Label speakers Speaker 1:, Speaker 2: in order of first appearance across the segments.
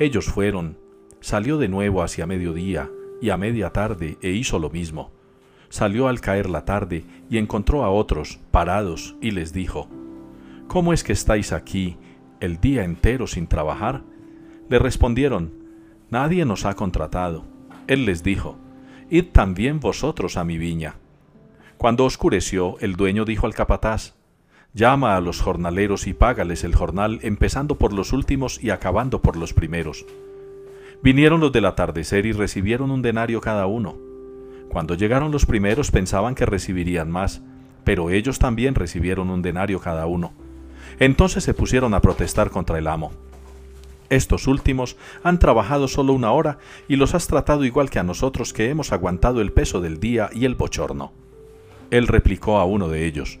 Speaker 1: Ellos fueron. Salió de nuevo hacia mediodía y a media tarde e hizo lo mismo. Salió al caer la tarde y encontró a otros parados y les dijo, ¿Cómo es que estáis aquí el día entero sin trabajar? Le respondieron, Nadie nos ha contratado. Él les dijo, Id también vosotros a mi viña. Cuando oscureció, el dueño dijo al capataz, Llama a los jornaleros y págales el jornal, empezando por los últimos y acabando por los primeros. Vinieron los del atardecer y recibieron un denario cada uno. Cuando llegaron los primeros pensaban que recibirían más, pero ellos también recibieron un denario cada uno. Entonces se pusieron a protestar contra el amo. Estos últimos han trabajado solo una hora y los has tratado igual que a nosotros que hemos aguantado el peso del día y el bochorno. Él replicó a uno de ellos,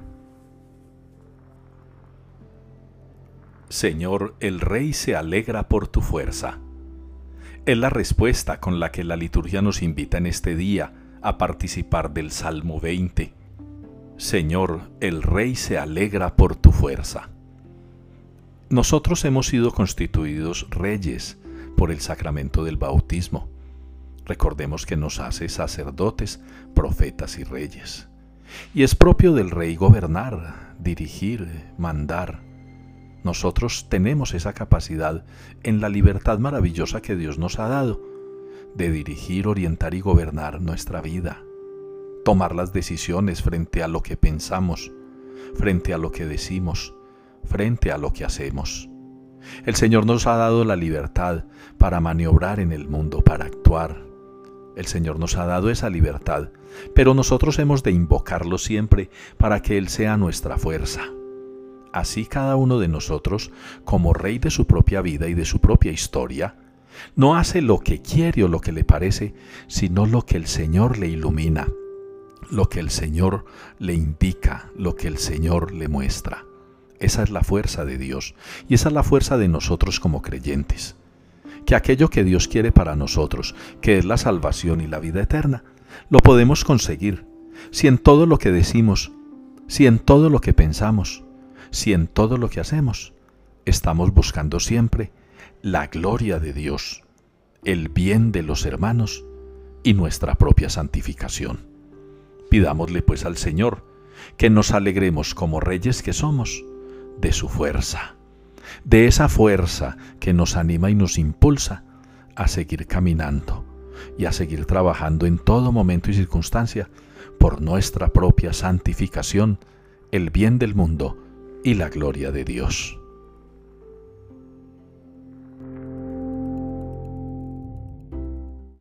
Speaker 1: Señor, el Rey se alegra por tu fuerza. Es la respuesta con la que la liturgia nos invita en este día a participar del Salmo 20. Señor, el Rey se alegra por tu fuerza. Nosotros hemos sido constituidos reyes por el sacramento del bautismo. Recordemos que nos hace sacerdotes, profetas y reyes. Y es propio del rey gobernar, dirigir, mandar nosotros tenemos esa capacidad en la libertad maravillosa que Dios nos ha dado de dirigir, orientar y gobernar nuestra vida, tomar las decisiones frente a lo que pensamos, frente a lo que decimos, frente a lo que hacemos. El Señor nos ha dado la libertad para maniobrar en el mundo, para actuar. El Señor nos ha dado esa libertad, pero nosotros hemos de invocarlo siempre para que Él sea nuestra fuerza así cada uno de nosotros, como rey de su propia vida y de su propia historia, no hace lo que quiere o lo que le parece, sino lo que el Señor le ilumina, lo que el Señor le indica, lo que el Señor le muestra. Esa es la fuerza de Dios y esa es la fuerza de nosotros como creyentes. Que aquello que Dios quiere para nosotros, que es la salvación y la vida eterna, lo podemos conseguir si en todo lo que decimos, si en todo lo que pensamos, si en todo lo que hacemos estamos buscando siempre la gloria de Dios, el bien de los hermanos y nuestra propia santificación. Pidámosle pues al Señor que nos alegremos como reyes que somos de su fuerza, de esa fuerza que nos anima y nos impulsa a seguir caminando y a seguir trabajando en todo momento y circunstancia por nuestra propia santificación, el bien del mundo y la gloria de Dios.